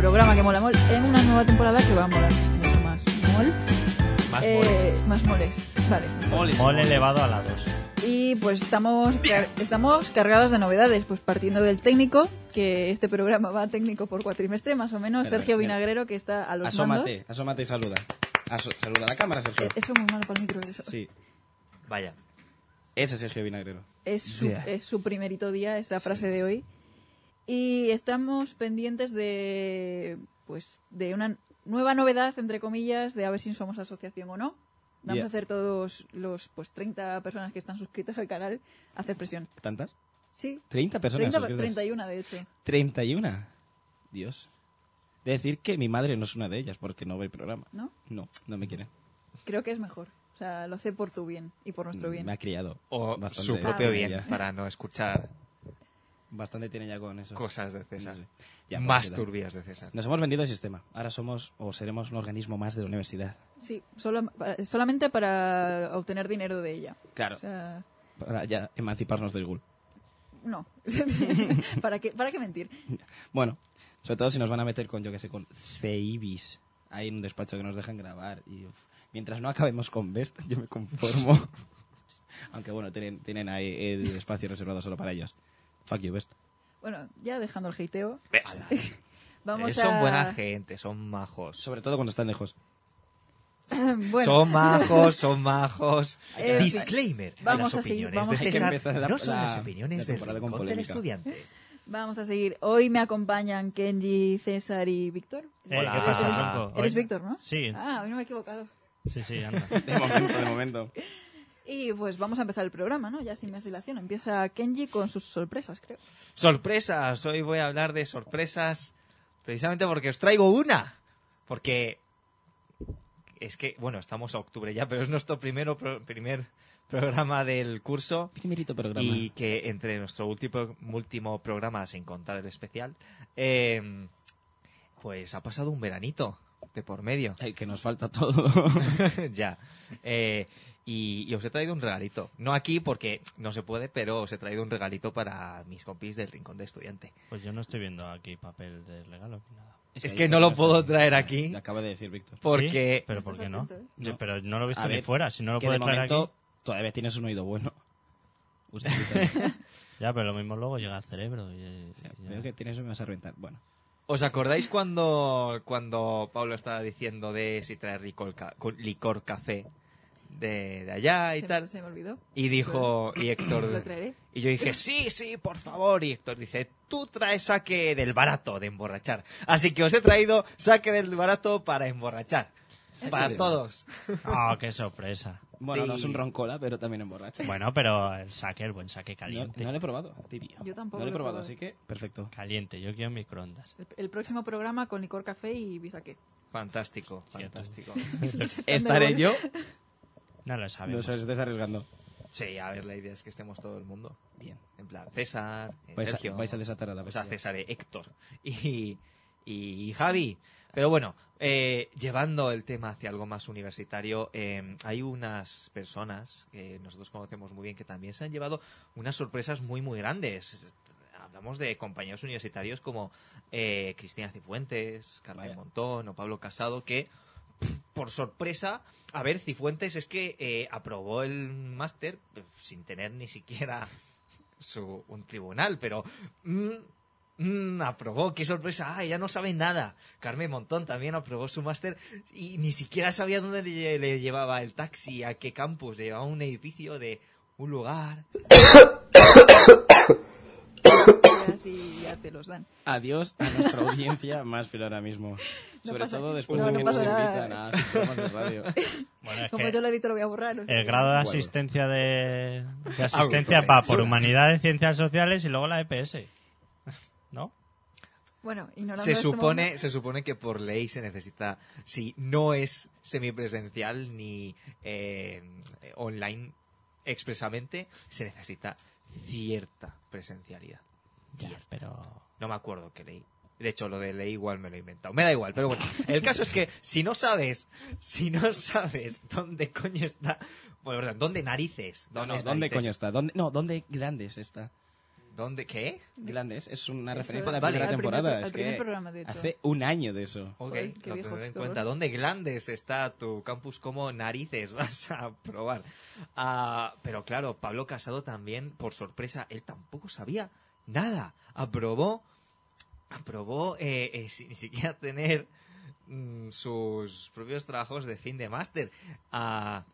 Programa que mola mol, en una nueva temporada que va a molar mucho más mol. Más Eh, más moles, vale. moles. Mole elevado a la 2. Y pues estamos, car- estamos cargados de novedades, pues partiendo del técnico, que este programa va técnico por cuatrimestre, más o menos, Espera, Sergio. Vinagrero, que está a los Asómate, mandos. asómate y saluda. Aso- saluda a la cámara, Sergio. Eh, Eso es muy malo para el micro, eso. Sí, Vaya. ese es Sergio Vinagrero. Es su, Yeah. es su primerito día, es la frase de hoy. Y estamos pendientes de, pues, de una nueva novedad, entre comillas, de a ver si somos asociación o no. Vamos Yeah. a hacer todos los pues 30 personas que están suscritas al canal a hacer presión. ¿Tantas? Sí, 30 personas. 30, suscritas. 31 de hecho. 31. Dios. De decir que mi madre no es una de ellas porque no ve el programa. ¿No? No, no me quiere. Creo que es mejor. O sea, lo hace por tu bien y por nuestro bien. Me ha criado. O Bastante su propio Ah, bien, para no escuchar Bastante tiene ya con eso. cosas de César. Ya, Más turbias de César. Nos hemos vendido el sistema. Ahora somos o seremos un organismo más de la universidad. Sí, solo, para- solamente para obtener dinero de ella. Claro. O sea, Para ya emanciparnos del ghoul. no. ¿Para, qué, ¿Para qué mentir? Bueno, sobre todo si nos van a meter con, yo que sé, con CIBIS. Hay un despacho que nos dejan grabar. Y uf, mientras no acabemos con Best, yo me conformo. Aunque bueno, tienen, tienen ahí el espacio reservado solo para ellos. Fuck you, Best. Bueno, ya dejando el hateo, vamos Eh, son a... buena gente, son majos. Sobre todo cuando están lejos. bueno, Son majos, son majos. Eh, Disclaimer. vamos las a seguir, vamos de a seguir. Empezar la- no son la- las la opiniones del temporada con del estudiante. vamos a seguir. Hoy me acompañan Kenji, César y Víctor. Eh, Hola. ¿Qué pasa? Eres Hoy- Víctor, ¿no? Sí, Ah, hoy no me he equivocado. sí, sí, anda. De momento, de momento. Y pues vamos a empezar el programa, ¿no? Ya sin más dilación. Empieza Kenji con sus sorpresas, creo. Sorpresas. Hoy voy a hablar de sorpresas precisamente porque os traigo una. Porque es que, bueno, estamos a octubre ya, pero es nuestro primero, pro- primer programa del curso. Primerito programa. Y que entre nuestro último, último programa, sin contar el especial, eh, pues ha pasado un veranito de por medio. Ay, que nos falta todo. ya. Eh, y, y os he traído un regalito. No aquí porque no se puede, pero os he traído un regalito para mis compis del Rincón de Estudiante. Pues yo no estoy viendo aquí papel de regalo ni nada. Es que no lo puedo traer aquí. Lo acaba de decir Víctor. Porque Sí, pero ¿por qué no? ¿eh? No. pero no lo he visto ni fuera. Si no lo de traer momento aquí. todavía tienes un oído bueno. Ya, pero lo mismo luego llega al cerebro. y-. Veo que tienes me vas a reventar. Bueno. ¿Os acordáis cuando, cuando Pablo estaba diciendo de si traer licor, licor café de, de allá y se, tal? se me olvidó. Y dijo, y Lo Héctor, traeré. y yo dije, sí, sí, por favor. Y Héctor dice, tú traes saque del barato de emborrachar. Así que os he traído saque del barato para emborrachar. Para serio? todos. Ah, qué sorpresa. Bueno, no es un roncola, pero también emborracha. Bueno, pero el saque, el buen saque No, caliente. no lo he probado, tibio. Yo tampoco No lo he lo probado, probado. así que perfecto. Caliente, yo quiero microondas. El, el próximo programa con licor café y bisaque. Fantástico, fantástico. ¿Estaré yo? No lo No sabemos. os estés arriesgando. Sí, a ver, la idea es que estemos todo el mundo. Bien. En plan, César, eh, Vais a, Sergio. vais a desatar a la o sea. César, eh, Héctor y, y Javi. Pero bueno, eh, llevando el tema hacia algo más universitario, eh, hay unas personas que nosotros conocemos muy bien que también se han llevado unas sorpresas muy, muy grandes. Hablamos de compañeros universitarios como eh, Cristina Cifuentes, Carmen. Montón o Pablo Casado, que por sorpresa, a ver, Cifuentes es que eh, aprobó el máster eh, sin tener ni siquiera su, un tribunal, pero mm, mm, aprobó, qué sorpresa, ah, ella no sabe nada. Carmen Montón también aprobó su máster y ni siquiera sabía dónde le, le llevaba el taxi, a qué campus, le llevaba un edificio de un lugar. y ya te los dan. Adiós a nuestra audiencia más fiel ahora mismo. No Sobre pasa- todo después no, de no que nos pasa nada. invitan a sus programas de radio. Bueno, es Como que yo lo edito lo voy a borrar. o sea el grado de Bueno. asistencia de, de asistencia va por humanidades, ciencias sociales y luego la EPS. ¿No? Bueno, ignorando Se este supone, se supone que por ley se necesita, si no es semipresencial ni eh, online expresamente, se necesita cierta presencialidad. Ya, pero... No me acuerdo qué ley. De hecho, lo de ley igual me lo he inventado. Me da igual, pero bueno. El caso es que si no sabes, si no sabes dónde coño está, bueno, verdad, dónde narices, No, dónde, no, ¿Dónde coño está? ¿Dónde, no, ¿dónde Glandes está? ¿Dónde qué? Glandes es una Eso, referencia a la vale, primera primer temporada. pro- al es primer que programa, de hecho. Hace un año de eso. Ok, Joder, qué lo tendré en cuenta. ¿Dónde glandes está tu campus? ¿Cómo narices vas a probar? Ah, pero claro, Pablo Casado también, por sorpresa, él tampoco sabía nada. Aprobó, aprobó eh, eh, sin ni siquiera tener mm, sus propios trabajos de fin de máster. Ah,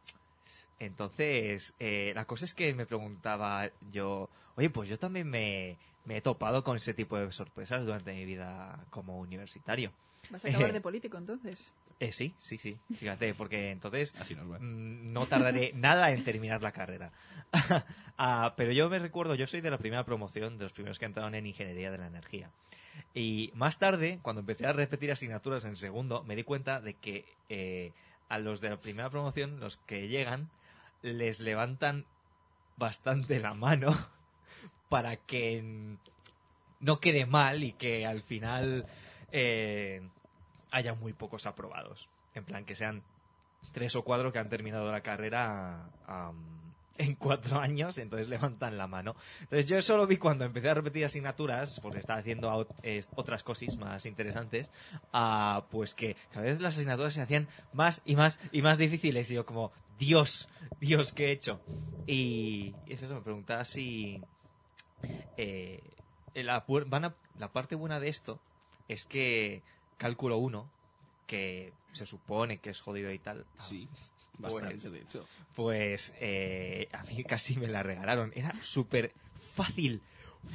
entonces, eh, la cosa es que me preguntaba yo, oye, pues yo también me, me he topado con ese tipo de sorpresas durante mi vida como universitario. Vas a acabar de político entonces. Eh, sí, sí, sí. Fíjate, porque entonces Así nos va. mm, no tardaré nada en terminar la carrera. Ah, pero yo me recuerdo, yo soy de la primera promoción, de los primeros que entraron en Ingeniería de la Energía. Y más tarde, cuando empecé a repetir asignaturas en segundo, me di cuenta de que eh, a los de la primera promoción, los que llegan, les levantan bastante la mano para que no quede mal y que al final eh, haya muy pocos aprobados. En plan, que sean tres o cuatro que han terminado la carrera am, en cuatro años, entonces levantan la mano. Entonces yo eso lo vi cuando empecé a repetir asignaturas, porque estaba haciendo otras cosas más interesantes, ah, pues que cada vez las asignaturas se hacían más y más y más difíciles. Y yo como, Dios, Dios, ¿qué he hecho? Y, es eso, me preguntaba si... eh, la, van a- la parte buena de esto es que cálculo 1, que se supone que es jodido y tal, Sí, Pues- bastante, de hecho. pues eh, a mí casi me la regalaron. Era súper fácil,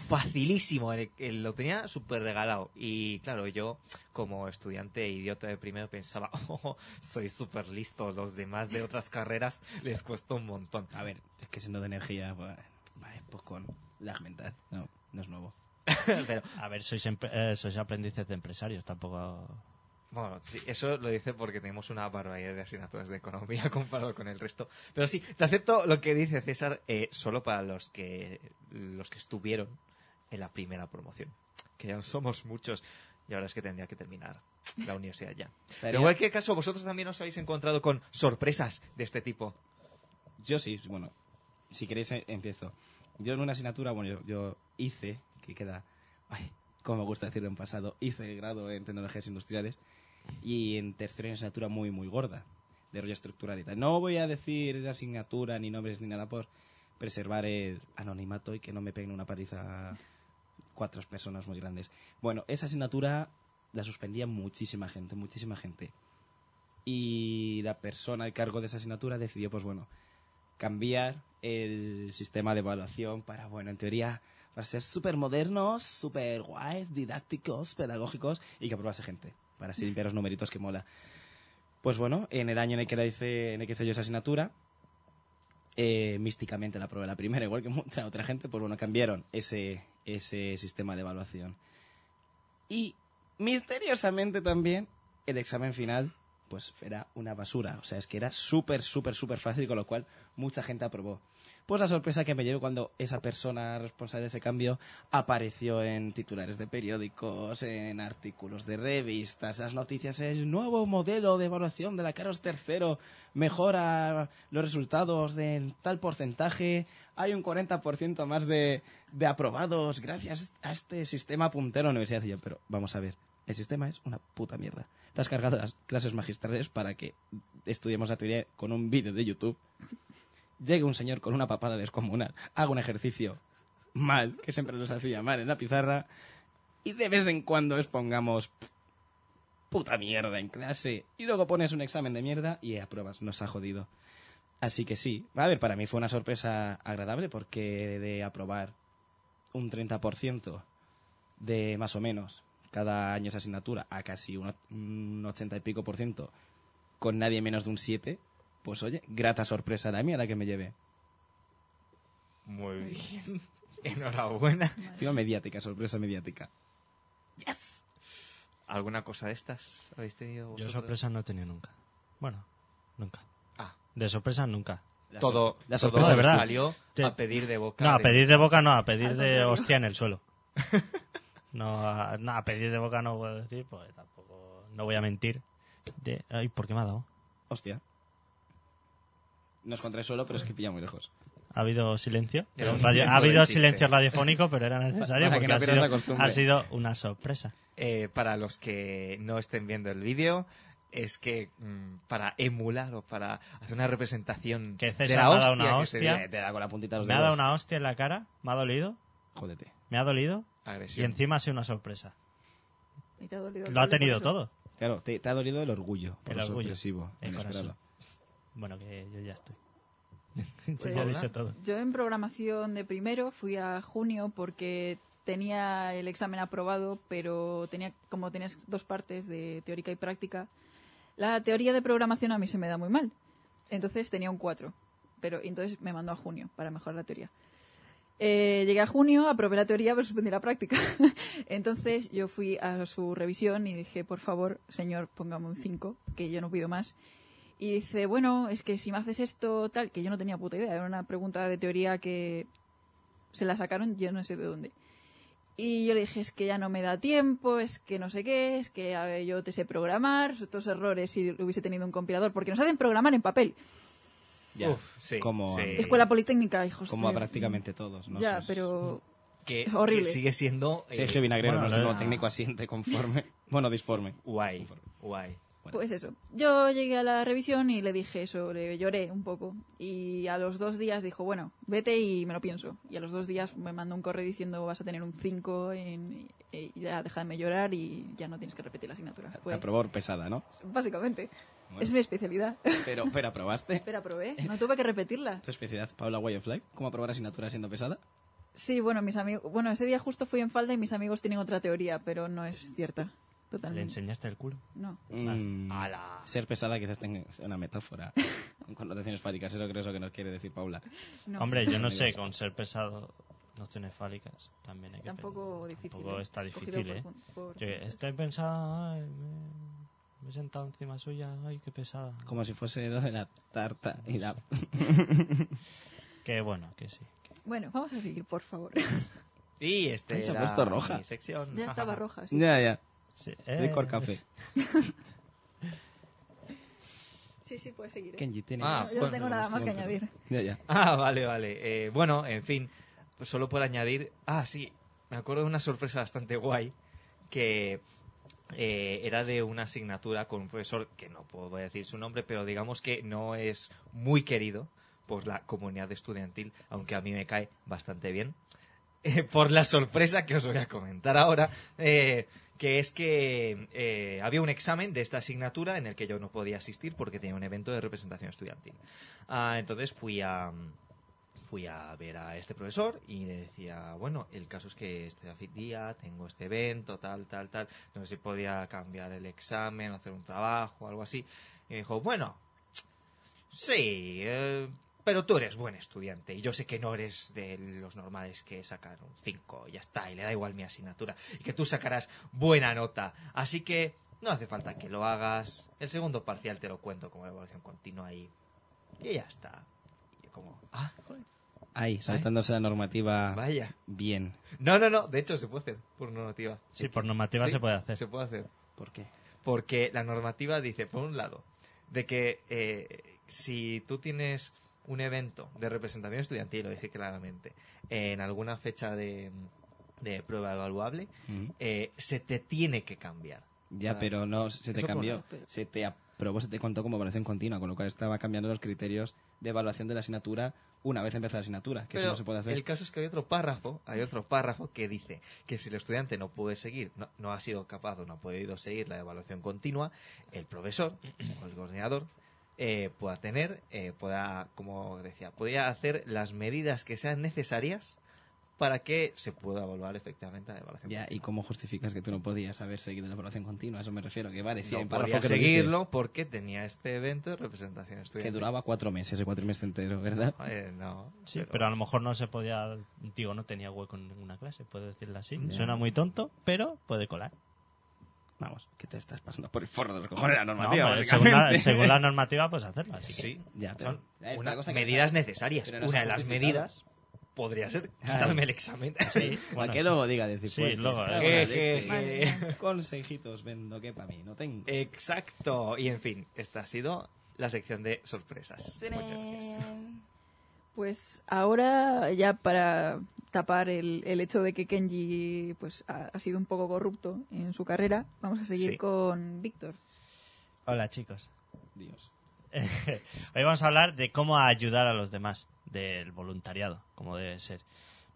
facilísimo. El- el- lo tenía súper regalado. Y claro, yo como estudiante idiota de primero pensaba, oh, soy súper listo. Los demás de otras carreras les costó un montón. A ver, es que siendo de energía, pues, vale, pues con lag mental. No, no es nuevo. Pero A ver, sois, eh, sois aprendices de empresarios, tampoco... Bueno, sí, eso lo dice porque tenemos una barbaridad de asignaturas de economía comparado con el resto. Pero sí, te acepto lo que dice César eh, solo para los que los que estuvieron en la primera promoción. Que ya no somos muchos. Y ahora es que tendría que terminar la universidad ya. Pero en cualquier caso, vosotros también os habéis encontrado con sorpresas de este tipo. Yo sí, bueno, si queréis eh, empiezo. Yo en una asignatura, bueno, yo, yo hice, que queda, ay, como me gusta decirlo en pasado, hice grado en tecnologías industriales y en tercero una asignatura muy, muy gorda de rollo estructural y tal. No voy a decir asignatura ni nombres ni nada por preservar el anonimato y que no me peguen una paliza cuatro personas muy grandes. Bueno, esa asignatura la suspendía muchísima gente, muchísima gente. Y la persona al cargo de esa asignatura decidió, pues bueno, cambiar el sistema de evaluación para, bueno, en teoría, para ser súper modernos, súper guays, didácticos, pedagógicos y que aprobase gente, para así limpiar los numeritos que mola. Pues bueno, en el año en el que, la hice, en el que hice yo esa asignatura, eh, místicamente la probé la primera, igual que mucha otra gente, pues bueno, cambiaron ese, ese sistema de evaluación. Y misteriosamente también el examen final pues era una basura. O sea, es que era súper, súper, súper fácil, con lo cual mucha gente aprobó. Pues la sorpresa que me llevo cuando esa persona responsable de ese cambio apareció en titulares de periódicos, en artículos de revistas, las noticias, el nuevo modelo de evaluación de la Carlos III mejora los resultados de tal porcentaje, hay un 40% más de, de aprobados gracias a este sistema puntero universidad. Y yo, pero vamos a ver, el sistema es una puta mierda. te has cargado las clases magistrales para que estudiemos la teoría con un vídeo de YouTube. Llega un señor con una papada descomunal, haga un ejercicio mal, que siempre los hacía mal en la pizarra, y de vez en cuando expongamos puta mierda en clase, y luego pones un examen de mierda y apruebas, nos ha jodido. Así que sí, a ver, para mí fue una sorpresa agradable porque de aprobar un 30% de más o menos cada año esa asignatura a casi un, un 80 y pico por ciento con nadie menos de un 7, pues oye, grata sorpresa la mía la que me llevé. Muy bien. Enhorabuena. Encima mediática, sorpresa mediática. ¿Alguna cosa de estas habéis tenido Yo vosotros? sorpresa no he tenido nunca. Bueno, nunca. Ah, De sorpresa nunca. La todo, la sorpresa verdad. salió Sí. a pedir de boca. No, a pedir de boca no, a pedir Al de contrario. hostia en el suelo. No, a, no, a pedir de boca no puedo decir, pues tampoco, no voy a mentir. De, ay, ¿por qué me ha dado? Hostia. No es contra el suelo, pero es que pilla muy lejos. Ha habido silencio. Radio- ha habido silencio radiofónico, pero era necesario Para que porque no ha, sido, ha una sorpresa. Eh, para los que no estén viendo el vídeo, es que mm, para emular o para hacer una representación Que de César la me ha dado hostia una se hostia. Te da con la puntita de los Me ha dado una hostia en la cara, me ha dolido, Jódete. me ha dolido y encima ha sido una sorpresa. Y te ha dolido el Lo ha tenido todo. Claro, te, te ha dolido el orgullo. El lo orgullo. sorpresivo. El. Bueno, que yo ya estoy. Yo Pues, ya he dicho todo. Yo en programación de primero fui a junio porque tenía el examen aprobado, pero tenía como tenías dos partes de teórica y práctica. La teoría de programación a mí se me da muy mal. Entonces tenía un 4. Pero entonces me mandó a junio para mejorar la teoría. Eh, llegué a junio, aprobé la teoría, pero suspendí la práctica. Entonces yo fui a su revisión y dije, por favor, señor, póngame un 5, que yo no pido más. Y dice, bueno, es que si me haces esto, tal, que yo no tenía puta idea, era una pregunta de teoría que se la sacaron yo no sé de dónde. Y yo le dije, es que ya no me da tiempo, es que no sé qué, es que a ver, yo te sé programar, estos errores si hubiese tenido un compilador, porque nos hacen programar en papel. Ya. Uf, sí, Como- sí. Escuela Politécnica, hijos. Como a prácticamente todos, ¿no? Ya, pero que, Es horrible. que sigue siendo eh, Sergio Vinagrero, bueno, nuestro la- técnico asiente conforme. Bueno, disforme. guay, guay. Bueno. Pues eso. Yo llegué a la revisión y le dije eso, le lloré un poco. Y a los dos días dijo, bueno, vete y me lo pienso. Y a los dos días me mandó un correo diciendo, vas a tener un 5 en, y ya déjame llorar y ya no tienes que repetir la asignatura. Fue Aprobó pesada, ¿no? básicamente. Bueno. Es mi especialidad. Pero, pero aprobaste. Pero aprobé, no tuve que repetirla. Tu especialidad, Paula Way of Life. ¿Cómo aprobar asignatura siendo pesada? Sí, bueno, mis amigos, bueno, ese día justo fui en falda y mis amigos tienen otra teoría, pero no es cierta. ¿Le Totalmente. enseñaste el culo? No. Mm, Ala. Ser pesada quizás tenga una metáfora con connotaciones fálicas. Eso creo eso que nos quiere decir Paula. no. Hombre, yo no sé, con ser pesado, nociones fálicas también hay Está que un poco difícil. Tampoco ¿eh? está difícil, por ¿eh? por Yo puntos. estoy pensando, ay, me, me he sentado encima suya, ay, qué pesada. Como si fuese lo de la tarta y la... Que bueno, que sí. Bueno, vamos a seguir, por favor. Y este se ha puesto roja. mi sección. ya estaba roja. sí. ya, ya. Sí, eh, café. Sí, sí, puedes seguir. ¿eh? Kenji tiene... Ah, Yo no bueno, tengo nada más que añadir. Ya, ya. Ah, vale, vale. Eh, bueno, en fin, pues solo por añadir. Ah, sí, me acuerdo de una sorpresa bastante guay que eh, era de una asignatura con un profesor que no puedo decir su nombre, pero digamos que no es muy querido por la comunidad estudiantil, aunque a mí me cae bastante bien. Eh, por la sorpresa que os voy a comentar ahora, eh, que es que eh, había un examen de esta asignatura en el que yo no podía asistir porque tenía un evento de representación estudiantil. Ah, entonces fui a fui a ver a este profesor y le decía, bueno, el caso es que este día tengo este evento, tal, tal, tal, no sé si podía cambiar el examen, hacer un trabajo, algo así. Y me dijo, bueno, sí, eh, pero tú eres buen estudiante y yo sé que no eres de los normales que sacan un 5 y ya está, y le da igual mi asignatura, y que tú sacarás buena nota. Así que no hace falta que lo hagas. El segundo parcial te lo cuento como evaluación continua y, y ya está. Y yo como, ah, joder, Ahí, saltándose la normativa vaya. bien. No, no, no, de hecho se puede hacer por normativa. Sí, por normativa Sí, se puede hacer. Se puede hacer. ¿Por qué? Porque la normativa dice, por un lado, de que eh, si tú tienes un evento de representación estudiantil, lo dije claramente, en alguna fecha de, de prueba evaluable, eh, se te tiene que cambiar Ya, pero no, se te Eso cambió. Se te aprobó, se te contó como evaluación continua, con lo cual estaba cambiando los criterios de evaluación de la asignatura una vez empezada la asignatura, que Pero eso no se puede hacer. el caso es que hay otro párrafo, hay otro párrafo que dice que si el estudiante no puede seguir, no, no ha sido capaz o no ha podido seguir la evaluación continua, el profesor o el coordinador eh, pueda tener, eh, pueda, como decía, podría hacer las medidas que sean necesarias para que se pueda evaluar efectivamente la evaluación. Ya, ¿y continua. cómo justificas que tú no podías haber seguido la evaluación continua? A eso me refiero, que vale, sí, no podía dice, seguirlo porque tenía este evento de representación estudiantil. que duraba cuatro meses, el cuatrimestre entero, ¿verdad? Eh, no, Sí, pero... a lo mejor no se podía, digo, no tenía hueco en ninguna clase, puedo decirlo así. Ya. Suena muy tonto, pero puede colar. Vamos, que te estás pasando por el forro de los cojones la No, normativa, según, la, básicamente. según la normativa, pues hacerlo. Así que- Sí, Ya, pero- son cosa que medidas necesarias. pero no se Una de las medidas podría ser quitarme el examen. Sí, ¿Para bueno, qué sí. luego diga decir Sí, fuertes? luego, eh. Vale. Consejitos vendo que para mí no tengo. Exacto. Y en fin, esta ha sido la sección de sorpresas. Muchas gracias. Pues ahora, ya para tapar el, el hecho de que Kenji pues ha, ha sido un poco corrupto en su carrera, vamos a seguir Sí. con Víctor. Hola, chicos. Dios. Hoy vamos a hablar de cómo ayudar a los demás, del voluntariado, como debe ser.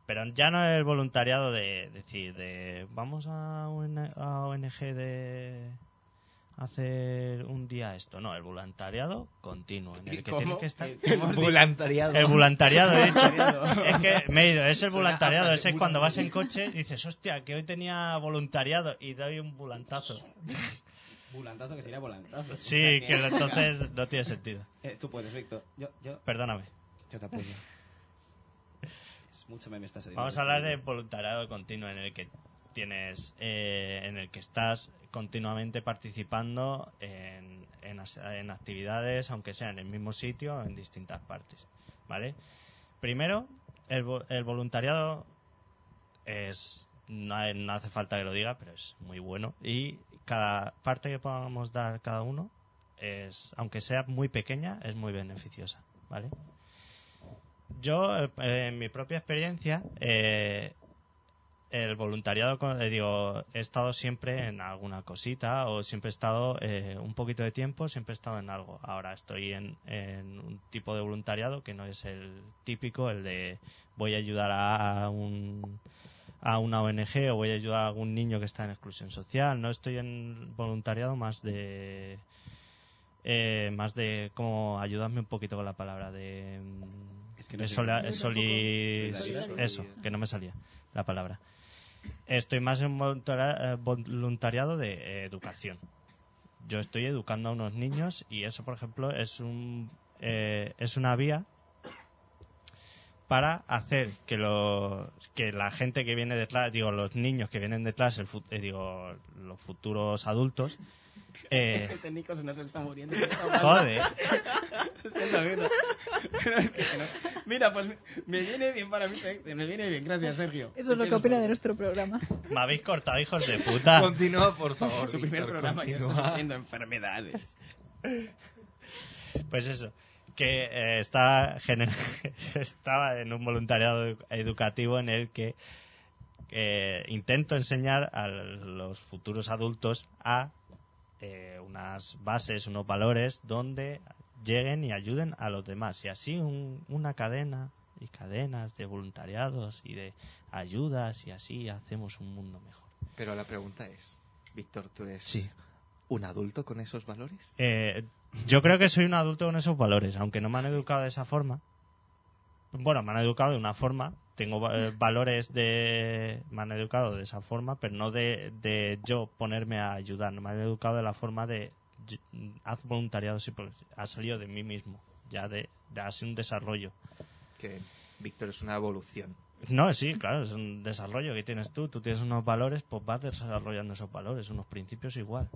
Pero ya no el voluntariado de decir, de vamos a, UN a ONG de hacer un día esto. No, el voluntariado continuo, en el que ¿Cómo? tiene que estar... El ¿cómo has voluntariado. El voluntariado, he dicho. Es que me he ido, es el voluntariado, ese es cuando vas en coche y dices, hostia, que hoy tenía voluntariado y doy un volantazo. Volantazo que sería volantazo. O Sí, sea que entonces no tiene sentido. Eh, tú puedes, Víctor. Yo, yo, Perdóname. yo te apoyo. Mucho meme está saliendo. Vamos a hablar de voluntariado continuo en el que tienes, eh, en el que estás continuamente participando en, en actividades, aunque sea en el mismo sitio, en distintas partes, ¿vale? Primero, el, vo- el voluntariado es no hace falta que lo diga, pero es muy bueno y cada parte que podamos dar cada uno es, aunque sea muy pequeña, es muy beneficiosa, ¿vale? Yo, eh, en mi propia experiencia, eh, el voluntariado, eh, digo, he estado siempre en alguna cosita o siempre he estado eh, un poquito de tiempo, siempre he estado en algo. Ahora estoy en, en un tipo de voluntariado que no es el típico, el de voy a ayudar a, un a una ONG o voy a ayudar a algún niño que está en exclusión social. No estoy en voluntariado más de eh, más de como ayudarme un poquito con la palabra de Es que no sola- soli- eso que no me salía la palabra estoy más en eh, voluntariado de eh, educación. Yo estoy educando a unos niños y eso por ejemplo es un eh, es una vía para hacer que los que la gente que viene detrás digo los niños que vienen detrás el eh, digo los futuros adultos eh, Es que el técnico se nos está muriendo. joder. Pero es que no. Mira, pues me viene bien para mí. Me viene bien, gracias, Sergio. Eso es lo que opina de nuestro programa. me habéis cortado hijos de puta Continúa, por favor. Su primer Víctor, programa y está continúa. sufriendo enfermedades. Pues eso, que eh, está gener- estaba en un voluntariado edu- educativo en el que eh, intento enseñar a los futuros adultos a eh, unas bases, unos valores donde lleguen y ayuden a los demás. Y así un- una cadena y cadenas de voluntariados y de ayudas y así hacemos un mundo mejor. Pero la pregunta es, Víctor, ¿tú eres Sí. un adulto con esos valores? Eh, yo creo que soy un adulto con esos valores, aunque no me han educado de esa forma. Bueno, me han educado de una forma, tengo eh, valores de... Me han educado de esa forma, pero no de, de yo ponerme a ayudar, no me han educado de la forma de... yo- Haz voluntariado, sí, porque ha salido de mí mismo, ya de, de ha sido un desarrollo. Que Víctor es una evolución. No, sí, claro, es un desarrollo que tienes tú. Tú tienes unos valores, pues vas desarrollando esos valores, unos principios igual.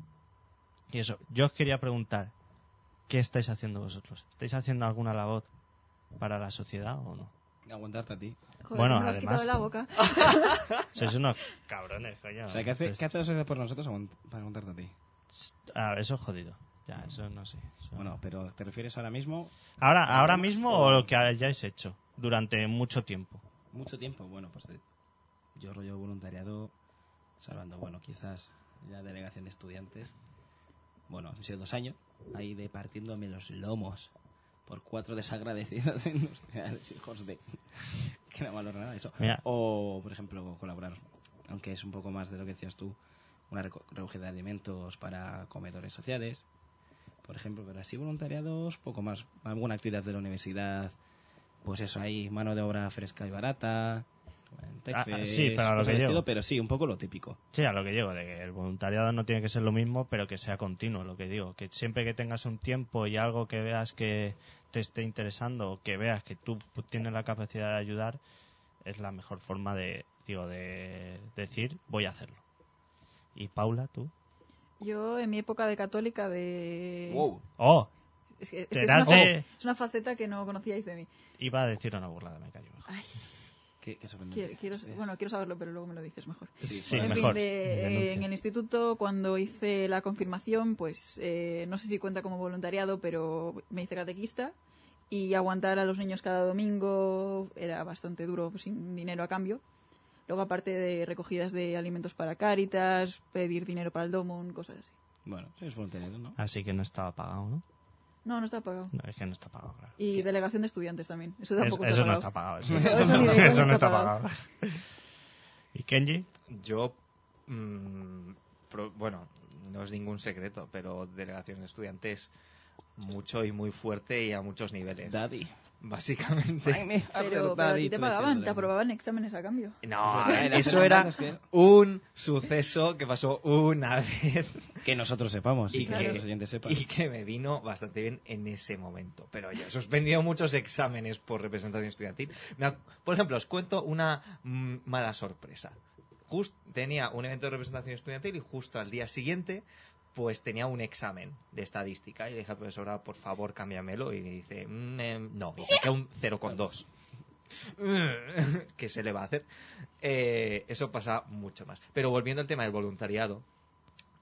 Y eso, yo os quería preguntar, ¿qué estáis haciendo vosotros? ¿Estáis haciendo alguna labor para la sociedad o no? Aguantarte a ti. Joder, Bueno, me lo has además- quitado de la boca. Sois unos cabrones, coño. O sea, ¿qué hace, Pues- ¿qué hace la sociedad por nosotros aguant- para aguantarte a ti? Ah, eso es jodido. Ya, eso no sé. eso- Bueno, pero ¿te refieres ahora mismo? ¿Ahora, ahora ¿Hacemos mismo o- o lo que hayáis hecho durante mucho tiempo? Mucho tiempo. Bueno, pues yo rollo voluntariado, salvando, bueno, quizás la delegación de estudiantes. Bueno, han sido dos años, ahí de partiéndome los lomos por cuatro desagradecidos industriales, hijos de... que no valor nada eso. Mira. O, por ejemplo, colaborar, aunque es un poco más de lo que decías tú, una reco- recogida de alimentos para comedores sociales, por ejemplo, pero así voluntariados, poco más. Alguna actividad de la universidad, pues eso, ahí mano de obra fresca y barata. Ah, sí, pero a lo que estilo, pero sí, un poco lo típico. Sí, a lo que llego, de que el voluntariado no tiene que ser lo mismo, pero que sea continuo, lo que digo. Que siempre que tengas un tiempo y algo que veas que te esté interesando, o que veas que tú tienes la capacidad de ayudar, es la mejor forma de, digo, de decir, voy a hacerlo. Y Paula, tú. Yo, en mi época de católica, de... ¡Oh! Es, que- es Te que es, das una, de- es una faceta que no conocíais de mí. Iba a decir una burlada, me callo mejor. Ay, Qué, qué sorprendente. quiero, quiero- bueno, quiero saberlo, pero luego me lo dices mejor. Sí, Sí, en mejor. fin, de- en el instituto, cuando hice la confirmación, pues eh, no sé si cuenta como voluntariado, pero me hice catequista y aguantar a los niños cada domingo era bastante duro, pues, sin dinero a cambio. Luego, aparte de recogidas de alimentos para Cáritas, pedir dinero para el Domon, cosas así. Bueno, sí, es voluntariado, ¿no? Así que no estaba pagado, ¿no? No, no está pagado. No, es que no está pagado, claro. Y delegación de estudiantes también. Eso Es- tampoco eso está no pagado. está pagado. Eso, no, eso está está pagado. pagado. ¿Y Kenji? Yo, mm, pro- bueno, no es ningún secreto, pero delegación de estudiantes mucho y muy fuerte y a muchos niveles. Daddy. Básicamente. Pero, pero a ti te pagaban, te aprobaban exámenes a cambio. No, eso era un suceso que pasó una vez Que nosotros sepamos y, Y que que- nuestros oyentes sepan. y que me vino bastante bien en ese momento. Pero yo he suspendido muchos exámenes por representación estudiantil. Por ejemplo, os cuento una mm, mala sorpresa. Just, tenía un evento de representación estudiantil y justo al día siguiente pues tenía un examen de estadística y le dije al profesor, por favor, cámbiamelo y me dice, "Mm, em, no, y saqué un 0,2. ¿Qué se le va a hacer? Eh, eso pasa mucho más. Pero volviendo al tema del voluntariado,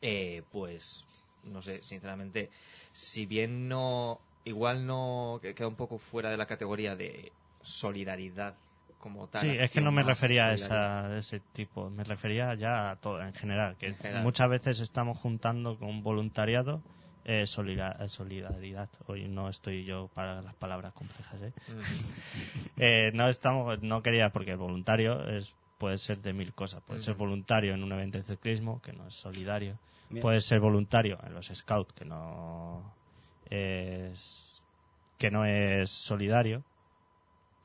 eh, pues no sé, sinceramente, si bien no, igual no que- queda un poco fuera de la categoría de solidaridad como tal. Sí, es que no me refería a, solidaria. esa, a ese tipo, me refería ya a todo en general, que En general. muchas veces estamos juntando con voluntariado eh, eh, solidaridad. Hoy no estoy yo para las palabras complejas, ¿eh? Mm. Eh, no estamos, no quería porque el voluntario es puede ser de mil cosas. Puede ser Ujú. voluntario en un evento de ciclismo que no es solidario. Puede ser voluntario en los scouts que no es que no es solidario.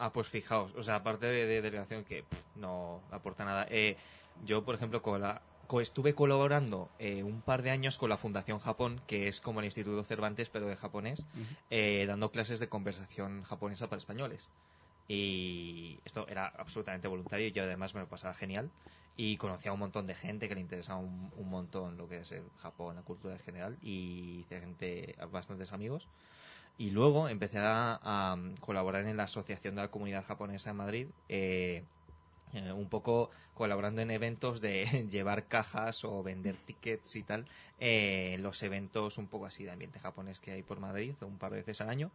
Ah, pues fijaos, o sea, aparte de, de delegación que pff, no aporta nada, eh, yo, por ejemplo, con la- co- estuve colaborando eh, un par de años con la Fundación Japón, que es como el Instituto Cervantes, pero de japonés, eh, dando clases de conversación japonesa para españoles. Y esto era absolutamente voluntario yo además me lo pasaba genial. Y conocía a un montón de gente que le interesaba un, un montón lo que es el Japón, la cultura en general, y hice gente, bastantes amigos. Y luego empecé a, colaborar en la Asociación de la Comunidad Japonesa en Madrid, eh, eh, un poco colaborando en eventos de llevar cajas o vender tickets y tal, eh, los eventos un poco así de ambiente japonés que hay por Madrid, un par de veces al año.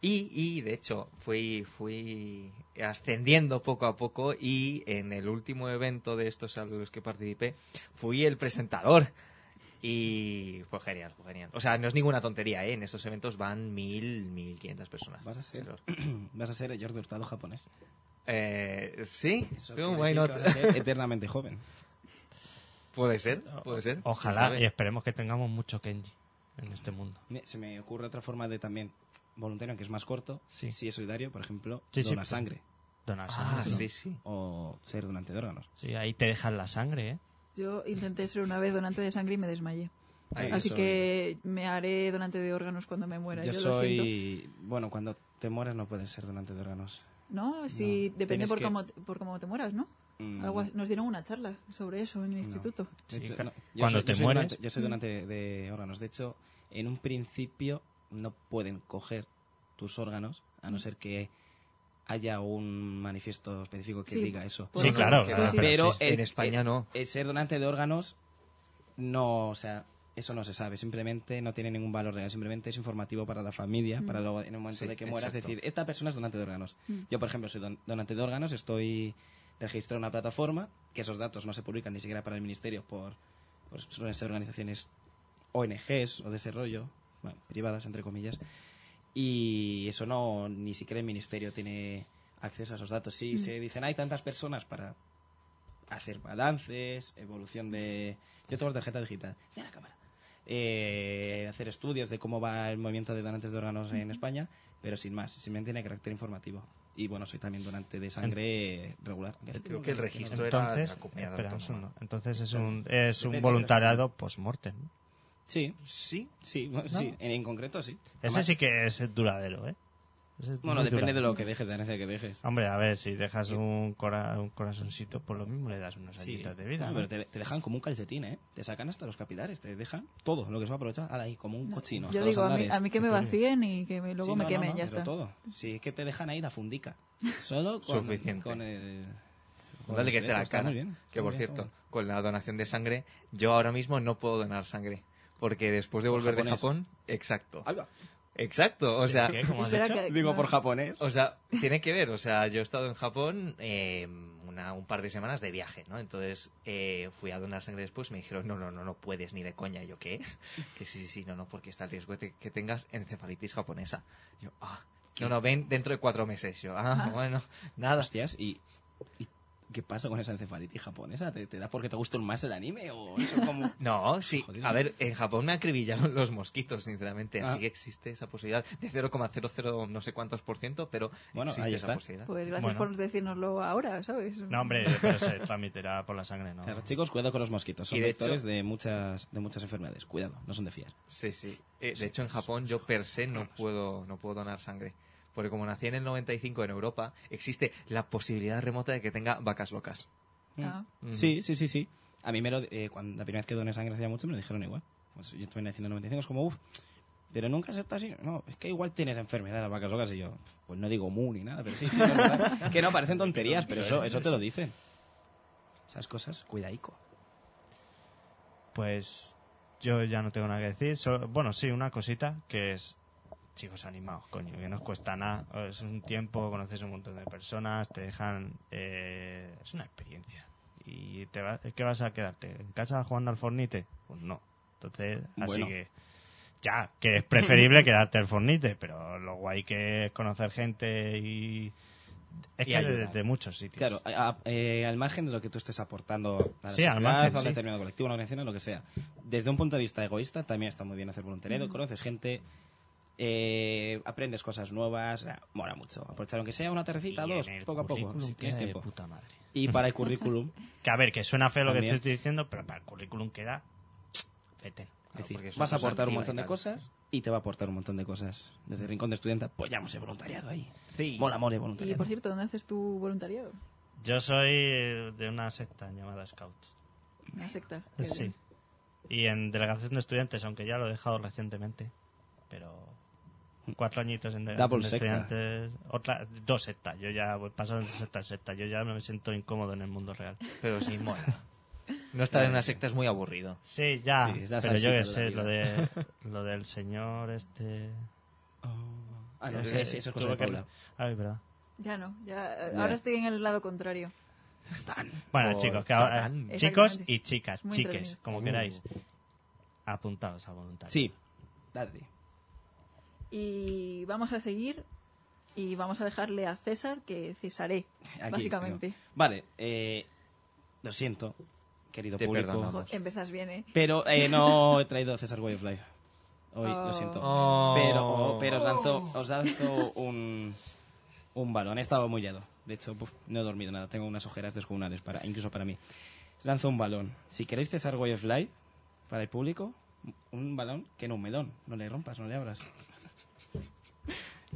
Y, y, de hecho fui, fui ascendiendo poco a poco y en el último evento de estos a los que participé fui el presentador. Y fue genial, fue genial. O sea, no es ninguna tontería, ¿eh? En estos eventos van mil, mil quinientas personas. Vas a ser, vas a ser el George Hurtado japonés. Eh, sí, Sí, why not? que vas a ser eternamente joven. Puede ser, puede ser. Ojalá y esperemos que tengamos mucho Kenji en este mundo. Se me ocurre otra forma de también voluntario, aunque es más corto. Sí. Si es solidario, por ejemplo, Sí, sí, dona pues- sangre. Donar Ah, sangre, ¿no? sí, sí. O ser donante de órganos. Sí, ahí te dejan la sangre, ¿eh? Yo intenté ser una vez donante de sangre y me desmayé. Así soy- que me haré donante de órganos cuando me muera. Yo, Yo, lo siento. soy. Bueno, cuando te mueres no puedes ser donante de órganos. No, si No, depende por, que- cómo, por cómo te mueras, ¿no? Mm, Algo nos dieron una charla sobre eso en el instituto. de Sí, hecho, claro. no, yo Cuando soy- te yo soy mueres- donante- yo soy donante de órganos. De hecho, en un principio no pueden coger tus órganos a no ser que haya un manifiesto específico que Sí, diga eso. por Sí, claro, Sí, claro, sí. pero sí. el- En España el- no. el ser donante de órganos no, o sea, eso no se sabe, simplemente no tiene ningún valor legal, simplemente es informativo para la familia, para luego en el momento Sí, de que mueras exacto. decir, esta persona es donante de órganos. Mm. Yo, por ejemplo, soy don- donante de órganos, estoy registrado en una plataforma, que esos datos no se publican ni siquiera para el ministerio por pues suelen ser organizaciones ONGs o de ese rollo, bueno, privadas entre comillas, y eso no, ni siquiera el ministerio tiene acceso a esos datos. Sí, se dicen, hay tantas personas para hacer balances, evolución de... Yo tengo tarjeta digital. La cámara. Eh, hacer estudios de cómo va el movimiento de donantes de órganos en España, pero sin más, simplemente tiene carácter informativo. Y bueno, soy también donante de sangre regular. Creo que el registro era Entonces, la comunidad espera un autónoma. segundo. Entonces es un, es un voluntariado post-mortem. ¿no? Sí, Sí, sí, bueno, sí, en, en concreto sí. Ese Además, sí que es duradero, ¿eh? Es Bueno, depende de lo que dejes, de la herencia que dejes. Hombre, a ver, si dejas un, cora- un corazoncito, por lo mismo le das unos Sí, añitos de vida. No, ¿no? pero te, te dejan como un calcetín, ¿eh? Te sacan hasta los capilares, te dejan todo lo que se va a aprovechar. Ahora ahí, como un cochino. Yo digo, a mí, a mí que me vacíen y que me- luego Sí, me no, quemen, no, no, ya pero está. todo. Sí, es que te dejan ahí la fundica. Solo con, Suficiente. con el... con Dale el que esté la cara. Que por cierto, con la donación de sangre, yo ahora mismo no puedo donar sangre. Porque después de volver de. Japón, exacto. Ahí va. Exacto, o sea, ¿Qué? ¿Cómo has Espera hecho? que- Digo por japonés. o sea, tiene que ver, o sea, yo he estado en Japón eh, una, un par de semanas de viaje, ¿no? Entonces eh, fui a donar sangre después, me dijeron, no, no, no, no puedes ni de coña. Y yo, ¿qué? Que sí, sí, sí, no, no, porque está el riesgo de que- tengas encefalitis japonesa. Yo, ah, no, no, ven dentro de cuatro meses. Yo, ah, bueno, nada. Hostias, ¿y, y qué pasa con esa encefalitis japonesa? ¿Te, te da porque te gusta más el anime o eso como...? No, sí. A ver, en Japón me acribillaron los mosquitos, sinceramente. Así Ah. que existe esa posibilidad de 0,00 no sé cuántos por ciento, pero Bueno, existe ahí esa está. posibilidad. Pues gracias Bueno. por decírnoslo ahora, ¿sabes? No, hombre, pero se transmitirá por la sangre, ¿no? Claro, chicos, cuidado con los mosquitos. Son Y de vectores hecho- de muchas, de muchas enfermedades. Cuidado, no son de fiar. Sí, sí. Eh, de hecho, en Japón yo per se no puedo, no puedo donar sangre. Porque como nací en el 95 en Europa, existe la posibilidad remota de que tenga vacas locas. Ah. Mm. Sí, sí, sí, sí. A mí me lo, eh, cuando la primera vez que doné sangre hacía mucho me lo dijeron igual. Pues yo estuve naciendo en el 95, es como, uff, pero nunca se está así. No, es que igual tienes enfermedad las vacas locas y yo, pues no digo mu ni nada, pero sí, sí, que no, parecen tonterías, pero eso, eso te lo dicen. Esas cosas, cuidaico. Pues yo ya no tengo nada que decir. Bueno, sí, una cosita que es, chicos, animados, coño, que no os cuesta nada. Es un tiempo, conoces un montón de personas, te dejan... eh, es una experiencia. ¿Y te va, qué vas a quedarte? ¿En casa jugando al Fornite? Pues no. Entonces, así que... Ya, que es preferible quedarte al Fornite, pero lo guay que es conocer gente y... Es Y que de, de muchos sitios. Claro, a- a- eh, al margen de lo que tú estés aportando a la Sí, al margen, a un sí. determinado colectivo, una organización, lo que sea. Desde un punto de vista egoísta, también está muy bien hacer voluntariado. Conoces gente, eh, aprendes cosas nuevas, ah, mola mucho. Aprovechar aunque sea una tercita, Y dos, en el poco a poco, currículum si tienes queda de tiempo. puta madre. Y para el currículum, Que a ver, que suena feo lo que estoy diciendo, pero para el currículum queda. Fete. es decir, vas a aportar un montón y de cosas y te va a aportar un montón de cosas. Desde el Rincón de Estudiante apoyamos el voluntariado ahí. Sí. Mola, mole, Y voluntariado. por cierto, ¿dónde haces tu voluntariado? Yo soy eh, de una secta llamada Scouts. Una secta. Sí. Y en delegación de estudiantes, aunque ya lo he dejado recientemente. Pero cuatro añitos en Double de secta. estudiantes. Otra, dos sectas. Yo ya voy pasando de secta en secta. Yo ya me siento incómodo en el mundo real. Pero sí mola. No estar en una secta es muy aburrido. Sí, ya. Sí, pero yo qué sé, lo, de, lo del señor este... Ah, no, sí, sí, eso es cosa de tuvo que- Paula. Ay, verdad. Ya no, ya, eh, Ya. ahora estoy en el lado contrario. Bueno, chicos, que ahora- Satán. chicos y chicas, Muy chiques, como Uh. queráis. Apuntados a voluntarios. Sí, dale. Y vamos a seguir y vamos a dejarle a César que cesaré, Aquí, básicamente. creo. Vale, eh, lo siento, querido Te público. perdonamos. Empezás bien, ¿eh? Pero eh, no he traído César Way of Life. Hoy, lo Oh. siento. Oh. Pero, pero os lanzo, os lanzo un, un balón. He estado muy lleno. De hecho, puf, no he dormido nada. Tengo unas ojeras descomunales, para, incluso para mí. Os lanzo un balón. Si queréis César Way of Life, para el público, un balón que no un melón. No le rompas, no le abras.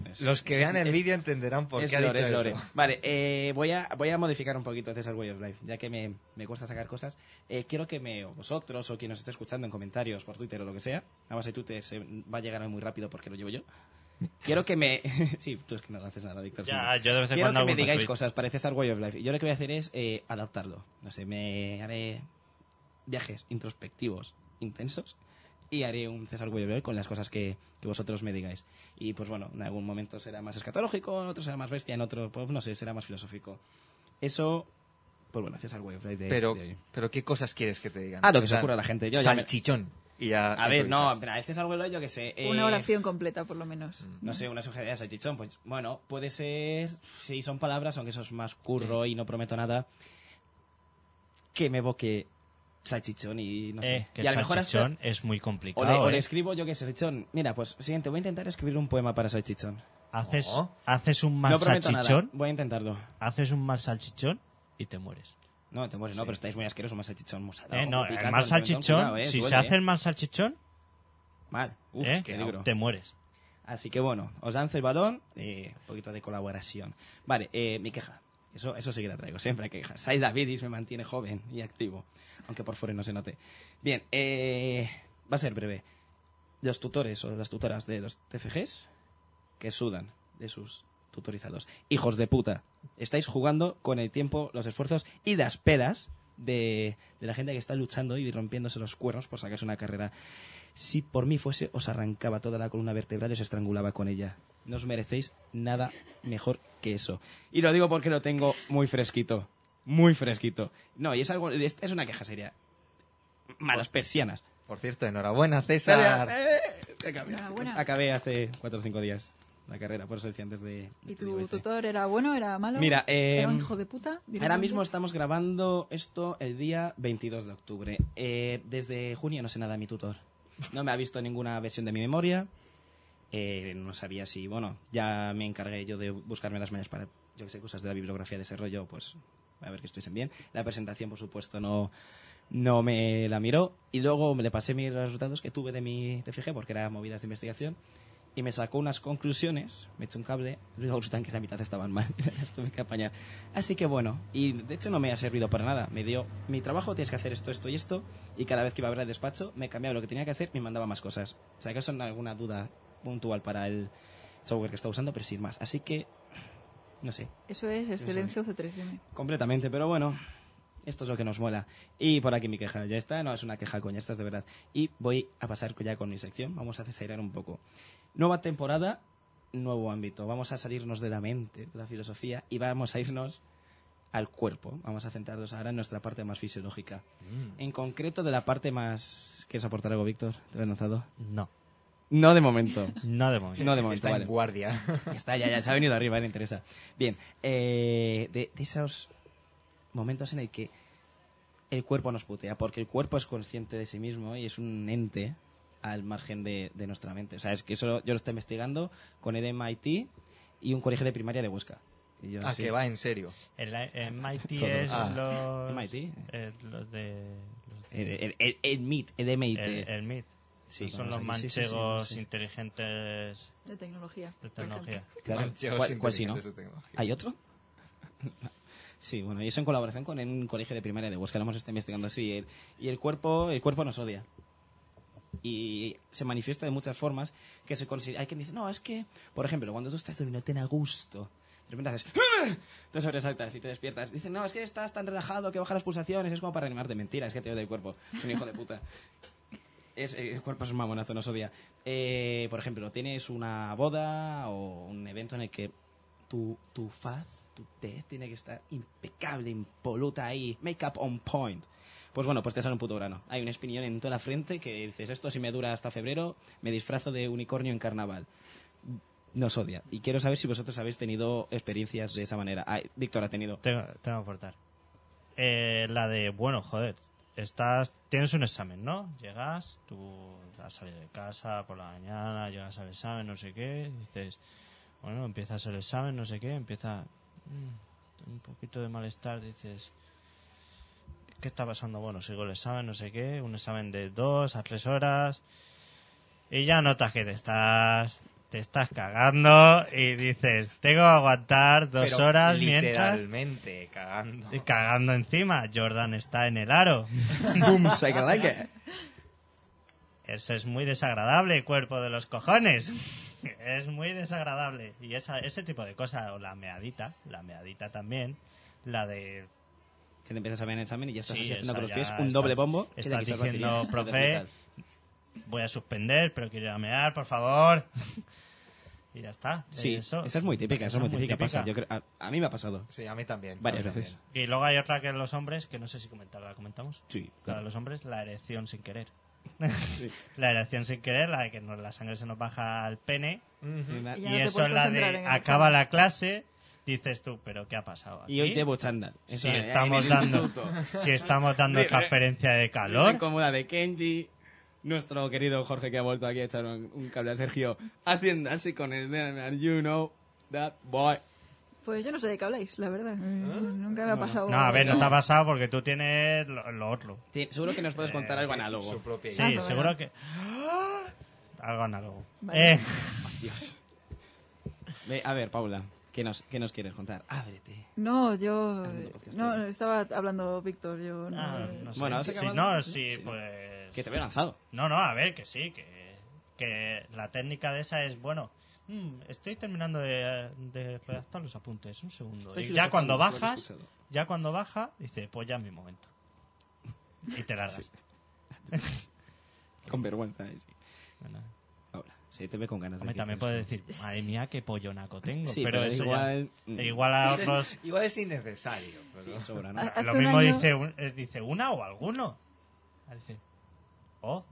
Es- Los que vean es- el vídeo entenderán por es qué ha lore, dicho es lore. eso. Vale, eh, voy, a, voy a modificar un poquito César Way of Life, ya que me, me cuesta sacar cosas. Eh, quiero que me, o vosotros o quien nos esté escuchando en comentarios por Twitter o lo que sea, además el Twitter se va a llegar muy rápido porque lo llevo yo. Quiero que me... sí, tú es que no haces nada, Víctor. Ya, yo de vez en Quiero cuando que me digáis retweet. cosas para César Way of Life. Y yo lo que voy a hacer es eh, adaptarlo. No sé, me haré viajes introspectivos intensos y haré un César Life con las cosas que, que vosotros me digáis. Y pues bueno, en algún momento será más escatológico, en otro será más bestia, en otro, pues no sé, será más filosófico. Eso Pues bueno, wifi de, Pero, de pero ¿qué cosas quieres que te digan? Ah, lo que se ocurra a la gente. Yo ya me- salchichón. Y ya A ver, no, pero a veces algo yo que sé. eh, Una oración completa, por lo menos. No sé, una sugerencia de salchichón. Pues bueno, puede ser. Si son palabras, aunque eso es más curro y no prometo nada. Que me evoque salchichón y no sé. Eh, que y a lo mejor hasta- salchichón es muy O complicado. le, o eh. le escribo yo que sé, salchichón. Mira, pues siguiente, voy a intentar escribir un poema para salchichón. Haces, Oh. haces un mal no salchichón, nada. Voy a intentarlo. haces un mal salchichón y te mueres. No, te mueres, no, pero estáis muy asquerosos, un mal salchichón musado. Eh, no, muy el picante, mal salchichón, cuidado, eh, si se duele, hace eh. el mal salchichón, Mal. Uf, eh, peligro. te mueres. Así que bueno, os lanzo el balón, eh, un poquito de colaboración. Vale, eh, mi queja. Eso, eso sí que la traigo, siempre hay que quejar. Sai Davidis me mantiene joven y activo, aunque por fuera no se note. Bien, eh, va a ser breve. Los tutores o las tutoras de los TFGs que sudan de sus tutorizados. Hijos de puta, estáis jugando con el tiempo, los esfuerzos y las pedas de, de la gente que está luchando y rompiéndose los cuernos por sacarse una carrera. Si por mí fuese, os arrancaba toda la columna vertebral y os estrangulaba con ella. No os merecéis nada mejor que eso. Y lo digo porque lo tengo muy fresquito. Muy fresquito. No, y es algo. Es es una queja seria. Malas persianas. Por cierto, enhorabuena, César. Eh, acabé, Enhorabuena. acabé hace cuatro o cinco días la carrera, por eso decía antes de. ¿Y tu este. tutor era bueno, era malo? Mira, eh, ¿Era un hijo de puta? Ahora mismo estamos grabando esto el día 22 de octubre. Eh, desde junio no sé nada de mi tutor. No me ha visto ninguna versión de mi memoria. Eh, no sabía si, bueno, ya me encargué yo de buscarme las mañas para, yo que sé, cosas de la bibliografía de ese rollo, pues a ver que estuviesen bien. La presentación, por supuesto, no, no me la miró. Y luego me le pasé mis resultados que tuve de mi TFG, porque eran movidas de investigación. Y me sacó unas conclusiones, me echó un cable, luego resultan que la mitad estaban mal, las tuve que apañar. Así que bueno, y de hecho no me ha servido para nada. Me dio, mi trabajo tienes que hacer esto, esto y esto, y cada vez que iba a ver el despacho, me cambiaba lo que tenía que hacer y me mandaba más cosas. O sea que es alguna duda puntual para el software que está usando, pero sin más. Así que, no sé, Eso es excelencia C3M. completamente, pero bueno, esto es lo que nos mola. Y por aquí mi queja, ya está, no es una queja coña, esta es de verdad. Y voy a pasar ya con mi sección, vamos a desairar un poco. Nueva temporada, nuevo ámbito, vamos a salirnos de la mente, de la filosofía, y vamos a irnos al cuerpo. Vamos a centrarnos ahora en nuestra parte más fisiológica. En concreto de la parte más... ¿Quieres aportar algo, Víctor? ¿Te lo he lanzado? No, No de momento. no de momento. No de momento, Está vale. en guardia. Está, ya, ya se ha venido arriba, le interesa. Bien, eh, de, de esos momentos en el que el cuerpo nos putea, porque el cuerpo es consciente de sí mismo y es un ente al margen de, de nuestra mente. O sea, es que eso yo lo estoy investigando con el MIT y un colegio de primaria de Huesca. Y yo, Ah, sí. que va en serio. El, el MIT es Ah. los... MIT. eh, los de... los de- El, el, el, el MIT, el MIT. el, el MIT. Sí, Son los aquí. Sí, sí, sí, manchegos sí. inteligentes De tecnología. de tecnología. Claro. Manchegos ¿Cuál, cuál sí, no? inteligentes de tecnología. ¿Hay otro? Sí, bueno, y eso en colaboración con un colegio de primaria de Huesca, lo hemos estado investigando así. el- y el cuerpo, el cuerpo nos odia. Y se manifiesta de muchas formas que se considera... Hay quien dice, no, es que, por ejemplo, cuando tú estás durmiendo ten a gusto, de repente haces... Te sobresaltas y te despiertas. Dicen, no, es que estás tan relajado que baja las pulsaciones, es como para animarte. Mentira, es que te odia el cuerpo. Es un hijo de puta. Eh, el cuerpo es un mamonazo, nos odia. Eh, por ejemplo, tienes una boda o un evento en el que tu, tu faz, tu tez, tiene que estar impecable, impoluta ahí, make-up on point. Pues bueno, pues te sale un puto grano. Hay un espinillón en toda la frente que dices, esto si me dura hasta febrero, me disfrazo de unicornio en carnaval. Nos odia. Y quiero saber si vosotros habéis tenido experiencias de esa manera. Víctor ha tenido. Tengo, tengo que aportar. Eh, la de, bueno, joder, estás, tienes un examen, ¿no? Llegas, tú has salido de casa por la mañana, llegas al examen, no sé qué, dices, bueno, empiezas el examen, no sé qué, empieza mm, un poquito de malestar, dices, ¿qué está pasando? Bueno, sigo el examen, no sé qué, un examen de dos a tres horas, y ya notas que te estás... Te estás cagando y dices, tengo que aguantar dos Pero horas mientras Literalmente, cagando. y cagando encima. Jordan está en el aro. Boom, like it. Eso es muy desagradable, cuerpo de los cojones. Es muy desagradable. Y esa, ese tipo de cosas, o la meadita, la meadita también, la de... Que te empiezas a ver en el examen y ya estás Sí, haciendo con los pies un estás- doble bombo. estás diciendo. "Profe". voy a suspender, pero quiero ir a mear, por favor. Y ya está. Sí, Eso- esa es muy típica, esa es muy típica. pasa. típica. Yo creo- a, a mí me ha pasado. Sí, a mí también. Varias veces. también. Y luego hay otra que los hombres, que no sé si comentarla, ¿la comentamos? Sí, Para los hombres, la erección sin querer. la erección sin querer, la de que nos- la sangre se nos baja al pene. Y no eso es la de acaba examen. la clase, dices tú, pero ¿qué ha pasado? Y hoy llevo chándal. Si Eso, estamos dando, si estamos dando Re- re- transferencia de calor, incómoda de Kenji. Nuestro querido Jorge que ha vuelto aquí a echar un, un cable a Sergio haciendo así con el and you know that boy. Pues yo no sé de qué habláis, la verdad. Eh, Nunca me ha pasado. no, a ver, no te ha pasado porque tú tienes lo, lo otro. Sí, seguro que nos puedes contar Eh, algo análogo. Su propia Sí, o seguro que... Algo análogo. Vale. Eh, Dios. Ve, a ver, Paula, ¿qué nos, qué nos quieres contar? Ábrete. No, yo. No, estaba hablando Víctor. Yo no. ah, no sé. Bueno, Sí, no, sí, sí, sí. Pues... Que te veo lanzado. No, no, a ver, que sí, que, que la técnica de esa es, bueno, mm, estoy terminando de, de redactar los apuntes, un segundo. Estoy y ya cuando bajas, ya cuando baja, dice, pues ya es mi momento. Y te largas. Con vergüenza, eh, sí. Bueno, Paula, sí, te ve con ganas hombre, de también puedes decir, madre mía, qué pollonaco tengo. Sí, pero, pero eso igual- ya- mm. igual a otros... Igual es innecesario. Pero... Sí, sobra, ¿no? Hace Lo mismo año- dice, un- eh, dice una o alguno. Dice, oh,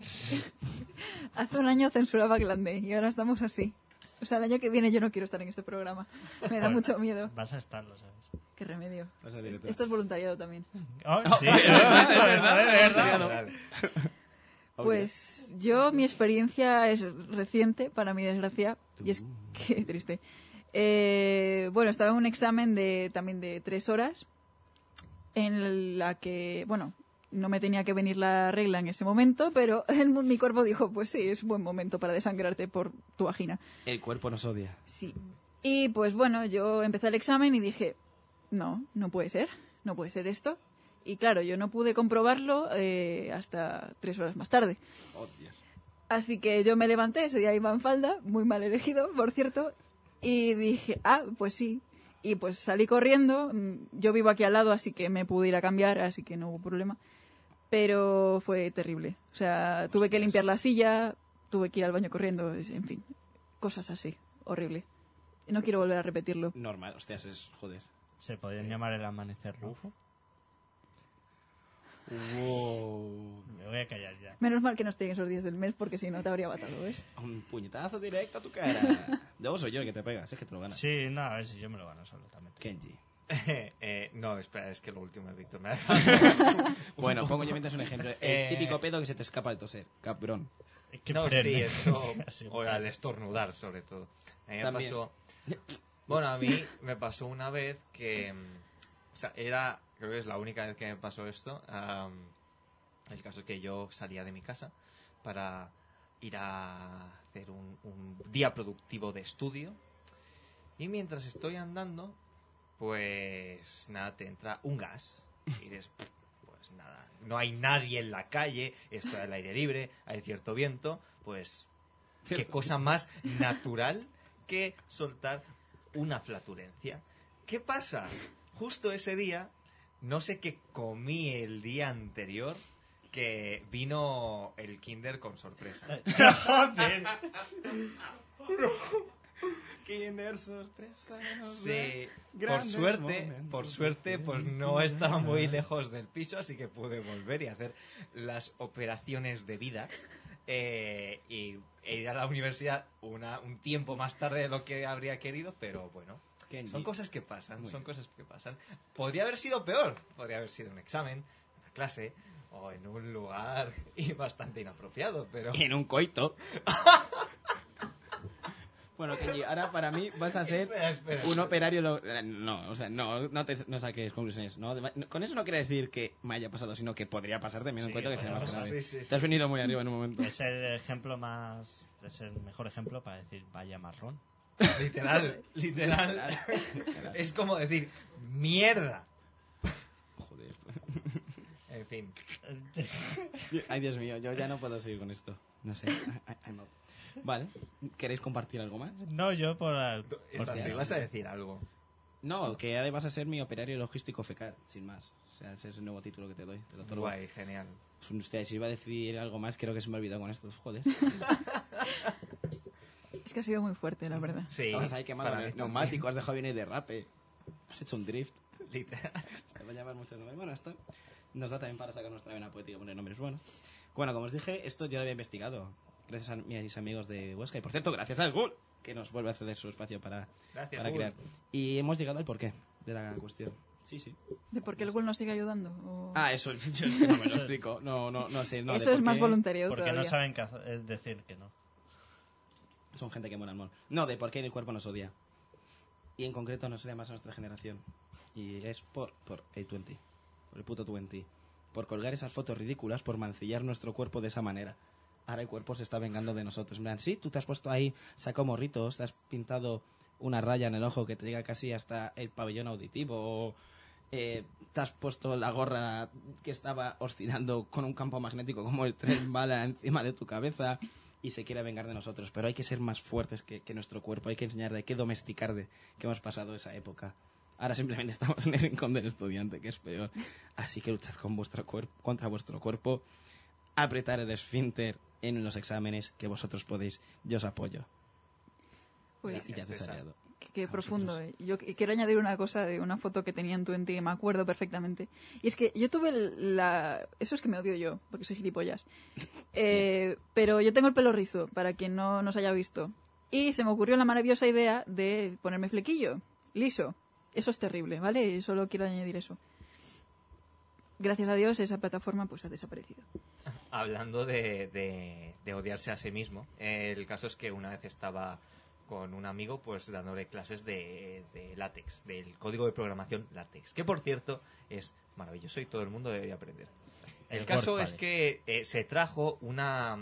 Hace un año censuraba Glande y ahora estamos así. O sea, el año que viene yo no quiero estar en este programa. Me da mucho miedo. vas a estarlo, ¿sabes? Qué remedio. Vas a. Esto es voluntariado también. Oh, sí, es verdad, es verdad. Vale. Pues yo, mi experiencia es reciente, para mi desgracia, y es que triste. Eh, bueno, estaba en un examen de también de tres horas, en la que, bueno, no me tenía que venir la regla en ese momento, pero el- mi cuerpo dijo, pues sí, es buen momento para desangrarte por tu vagina. El cuerpo nos odia. Sí. Y pues bueno, yo empecé el examen y dije, no, no puede ser, no puede ser esto. Y claro, yo no pude comprobarlo eh, hasta tres horas más tarde. Oh, Dios. Así que yo me levanté, ese día iba en falda, muy mal elegido, por cierto, y dije, ah, pues sí. Y pues salí corriendo, mm, yo vivo aquí al lado, así que me pude ir a cambiar, así que no hubo problema. Pero fue terrible. O sea, tuve que limpiar la silla, tuve que ir al baño corriendo, en fin, cosas así, horrible. No quiero volver a repetirlo. Normal, hostias, es joder. ¿Se podrían llamar el amanecer rojo? Wow. Me voy a callar ya. Menos mal que no estoy en esos días del mes, porque si no te habría matado, ¿ves? Un puñetazo directo a tu cara. Luego soy yo el que te pega, si es que te lo ganas. Sí, no, a ver si yo me lo gano solo también. Kenji. Eh, no, espera, es que lo último de Víctor me ha dejado. Bueno, pongo yo mientras un ejemplo. El Eh, típico pedo que se te escapa al toser. Cabrón. No, prende. sí, eso. O al estornudar, sobre todo. A mí me También. pasó. Bueno, a mí me pasó una vez que. O sea, era. Creo que es la única vez que me pasó esto. el caso es que yo salía de mi casa para ir a hacer un, un día productivo de estudio. Y mientras estoy andando, pues nada, te entra un gas. Y dices, pues nada, no hay nadie en la calle, estoy al aire libre, hay cierto viento, pues qué cosa más natural que soltar una flatulencia. ¿Qué pasa? Justo ese día, no sé qué comí el día anterior, que vino el Kinder con sorpresa. Joder. Kinder sorpresa. Sí, por suerte, momentos por suerte, pues no estaba muy lejos del piso, así que pude volver y hacer las operaciones de vida. eh, y e ir a la universidad una, un tiempo más tarde de lo que habría querido, pero bueno, Kenji. son cosas que pasan, Muy son bien. cosas que pasan. Podría haber sido peor, podría haber sido un examen, una clase o en un lugar y bastante inapropiado, pero En un coito. bueno, Kenji, ahora para mí vas a ser Espera, espera. un operario... lo- No, o sea, no, no, te, no saques conclusiones. ¿no? Con eso no quiere decir que me haya pasado, sino que podría pasar un Sí, coito que sea podría más grave. Sí, sí, sí. Te has venido muy arriba en un momento. Es el ejemplo más. Es el mejor ejemplo para decir vaya marrón. Literal, literal. es como decir, mierda. Joder. En fin. Ay, Dios mío, yo ya no puedo seguir con esto. No sé. I- I- I'm out. Vale. ¿Queréis compartir algo más? No, yo por. Espera, te ibas a decir algo. No, que ahora vas a ser mi operario logístico fecal, sin más. O sea, ese es el nuevo título que te doy. Te lo otorgo. Guay, genial. Pues, Usted, si iba a decir algo más, creo que se me ha olvidado con estos. Joder. Es que ha sido muy fuerte, la verdad. Sí, Estabas ahí quemado para el neumático, has dejado bien ahí de rape. Has hecho un drift. literal. Se va a llamar muchos nombres. Bueno, esto nos da también para sacar nuestra vena poética y poner nombres buenos. Bueno, como os dije, esto yo lo había investigado. Gracias a mis amigos de Huesca. Y por cierto, gracias al Gul, que nos vuelve a ceder su espacio para, Gracias, para crear. Y hemos llegado al porqué de la cuestión. Sí, sí. ¿De por qué el Google nos sigue ayudando? O- Ah, eso yo es que no me lo explico. No, no, no sé. No, Eso es más qué voluntario Porque todavía. no saben qué es decir que no. Son gente que mola el mon. No, de por qué el cuerpo nos odia. Y en concreto nos odia más a nuestra generación. Y es por, por A20. Por el puto 20. Por colgar esas fotos ridículas, por mancillar nuestro cuerpo de esa manera. Ahora el cuerpo se está vengando de nosotros. En plan, sí, tú te has puesto ahí, saco morritos, te has pintado una raya en el ojo que te llega casi hasta el pabellón auditivo. O eh, te has puesto la gorra que estaba oscilando con un campo magnético como el tren bala encima de tu cabeza y se quiere vengar de nosotros. Pero hay que ser más fuertes que, nuestro cuerpo, hay que enseñarle, hay que domesticar de que hemos pasado esa época. Ahora simplemente estamos en el rincón del estudiante, que es peor. Así que luchad con vuestro contra vuestro cuerpo, apretar el esfínter en los exámenes que vosotros podéis. Yo os apoyo. Pues y ya te. Qué, profundo. eh. Yo qu- quiero añadir una cosa de una foto que tenía en Twenty, me acuerdo perfectamente. Y es que yo tuve la... Eso es que me odio yo, porque soy gilipollas. Eh, pero yo tengo el pelo rizo, para quien no nos haya visto. Y se me ocurrió la maravillosa idea de ponerme flequillo, liso. Eso es terrible, ¿vale? Solo quiero añadir eso. Gracias a Dios esa plataforma pues ha desaparecido. Hablando de, de- de odiarse a sí mismo, el caso es que una vez estaba con un amigo pues dándole clases de, de látex, del código de programación látex, que por cierto es maravilloso y todo el mundo debería aprender. El, El caso es que eh, se trajo una,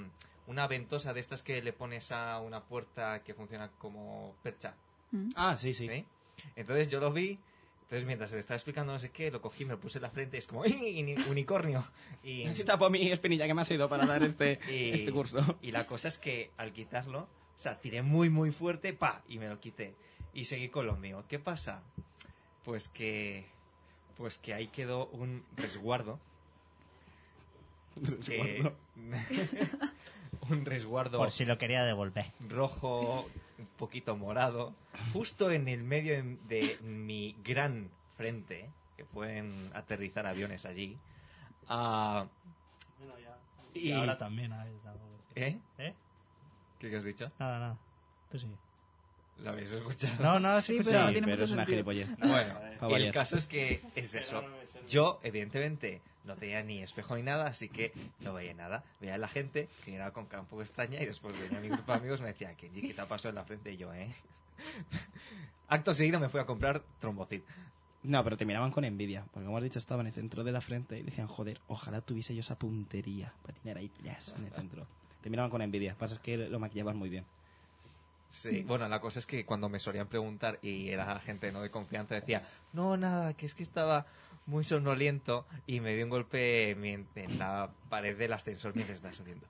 una ventosa de estas que le pones a una puerta que funciona como percha. ¿Mm? Ah, sí, sí. ¿sí? Entonces yo lo vi, entonces mientras se le estaba explicando no sé qué, lo cogí, me lo puse en la frente, es como unicornio. Y, Sí tapo mi espinilla que me ha sido para dar este, y- este curso. Y la cosa es que al quitarlo, o sea, tiré muy muy fuerte, pa, y me lo quité. Y seguí con lo mío. ¿Qué pasa? Pues que pues que ahí quedó un resguardo. que- un resguardo Por si lo quería devolver. rojo, un poquito morado, justo en el medio de- mi gran frente, que pueden aterrizar aviones allí. Ah, Y, Y- ahora también. ¿Eh? ¿Eh? ¿Qué has dicho? Nada, nada. Tú sí. ¿Lo habéis escuchado? No, no, Sí, pero sí. no tiene pero mucho es una sentido. gilipollez. Bueno, el caso es que es eso. Yo, evidentemente, no tenía ni espejo ni nada, así que no veía nada. Veía a la gente que era con cara un poco extraña y después venía mi grupo de amigos y me decía, Kenji, ¿qué te ha pasado en la frente? Y yo, ¿eh? Acto seguido me fui a comprar trombocid. No, pero te miraban con envidia, porque como has dicho, estaba en el centro de la frente y decían, joder, ojalá tuviese yo esa puntería para tener ahí plas, en el centro. Te miraban con envidia, pasa es que lo maquillaban muy bien. Sí, bueno, la cosa es que cuando me solían preguntar y era gente no de confianza, decía, no, nada, que es que estaba muy sonoliento y me dio un golpe en, en la pared del ascensor mientras estaba subiendo.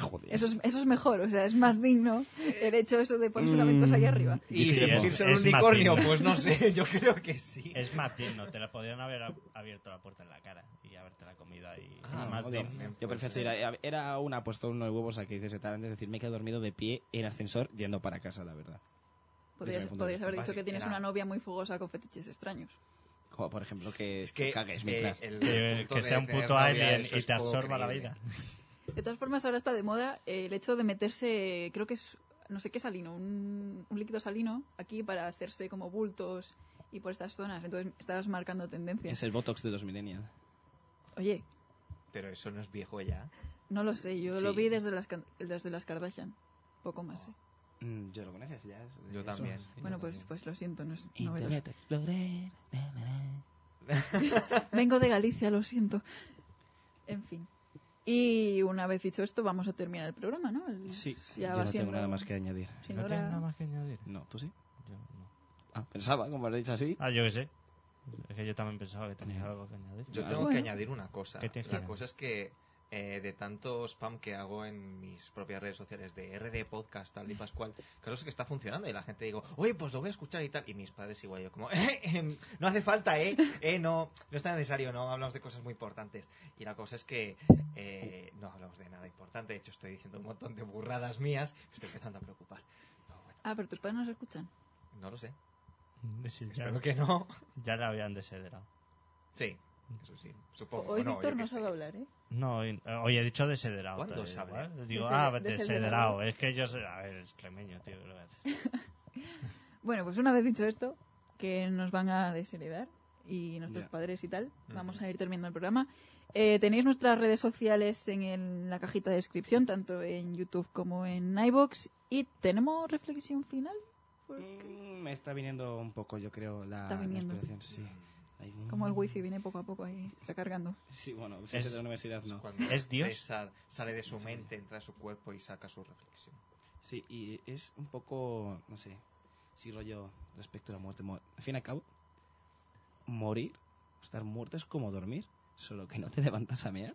Joder. Eso es, eso es mejor, o sea, es más digno el hecho eso de ponerse una ventosa ahí arriba. Y Sí, irse es unicornio, pues no sé, yo creo que sí. Es más digno. Te la podrían haber ab- abierto la puerta en la cara y haberte la comido ahí. Ah, más digno. yo prefiero ir a- era una puesto unos huevos aquí dices tal, es decir, me he quedado dormido de pie en ascensor yendo para casa, la verdad. Podrías, mi podrías haber dicho que tienes era- una novia muy fogosa con fetiches extraños. Como por ejemplo que, Es que, cagues eh, mientras. el Que, que sea un puto alien y te absorba la vida. De todas formas, ahora está de moda eh, el hecho de meterse, creo que es, no sé qué salino, un, un líquido salino aquí para hacerse como bultos y por estas zonas. Entonces estabas marcando tendencia. Es el Botox de los millennials. Oye, Pero eso no es viejo ya. no lo sé, yo Sí. lo vi desde las, Can- desde las Kardashian. Poco más, ¿eh? Mm, yo lo conoces ya. es- Yo eso, también. Bueno, pues, pues lo siento, no es. Internet Explorer. na, na, na. Vengo de Galicia, lo siento. En fin. Y una vez dicho esto, vamos a terminar el programa, ¿no? El- Sí, ya yo va no siendo- tengo nada más que añadir. sin ¿No hora- tienes nada más que añadir? No, ¿tú sí? Yo no. Ah, pensaba, como lo he dicho así. Ah, yo qué sé. Es que yo también pensaba que tenía algo que añadir. Yo tengo bueno. que añadir una cosa. ¿Qué tienes que La cosa es que eh, de tanto spam que hago en mis propias redes sociales de RD Podcast, tal y Pascual, claro es que está funcionando y la gente digo, oye, pues lo voy a escuchar y tal. Y mis padres igual, yo como, "Eh, em, no hace falta, ¿eh? eh no, no es tan necesario, no hablamos de cosas muy importantes. Y la cosa es que eh, no hablamos de nada importante. De hecho, estoy diciendo un montón de burradas mías. Me estoy empezando a preocupar. Ah, pero tus padres no se escuchan. No lo sé. Sí, ya, Espero que no. ya la habían desederado. Sí, eso sí. Supongo. Hoy no, Víctor no qué sé. sabe hablar, ¿eh? No, hoy, hoy he dicho desederado. ¿Cuándo sabe? ¿vale? Digo, Deseder- ah, desederado. Es que yo sé... A ver, es extremeño, tío. ¿qué le voy a hacer? Bueno, pues una vez dicho esto, que nos van a desheredar y nuestros Ya. padres y tal, vamos a ir terminando el programa. Eh, tenéis nuestras redes sociales en el- la cajita de descripción, tanto en YouTube como en iBox. Y tenemos reflexión final. Porque- Mm, Me está viniendo un poco, yo creo, la, Está la viniendo. inspiración, sí. Ahí, mm. Como el wifi viene poco a poco ahí, está cargando. Sí, bueno, si Es- es de la universidad, no. Cuando ¿Es Dios? Sale de su mente, entra a su cuerpo y saca su reflexión. Sí, y es un poco, no sé, si rollo respecto a la muerte. Al fin y al cabo, morir, estar muerto es como dormir, solo que no te levantas a mear.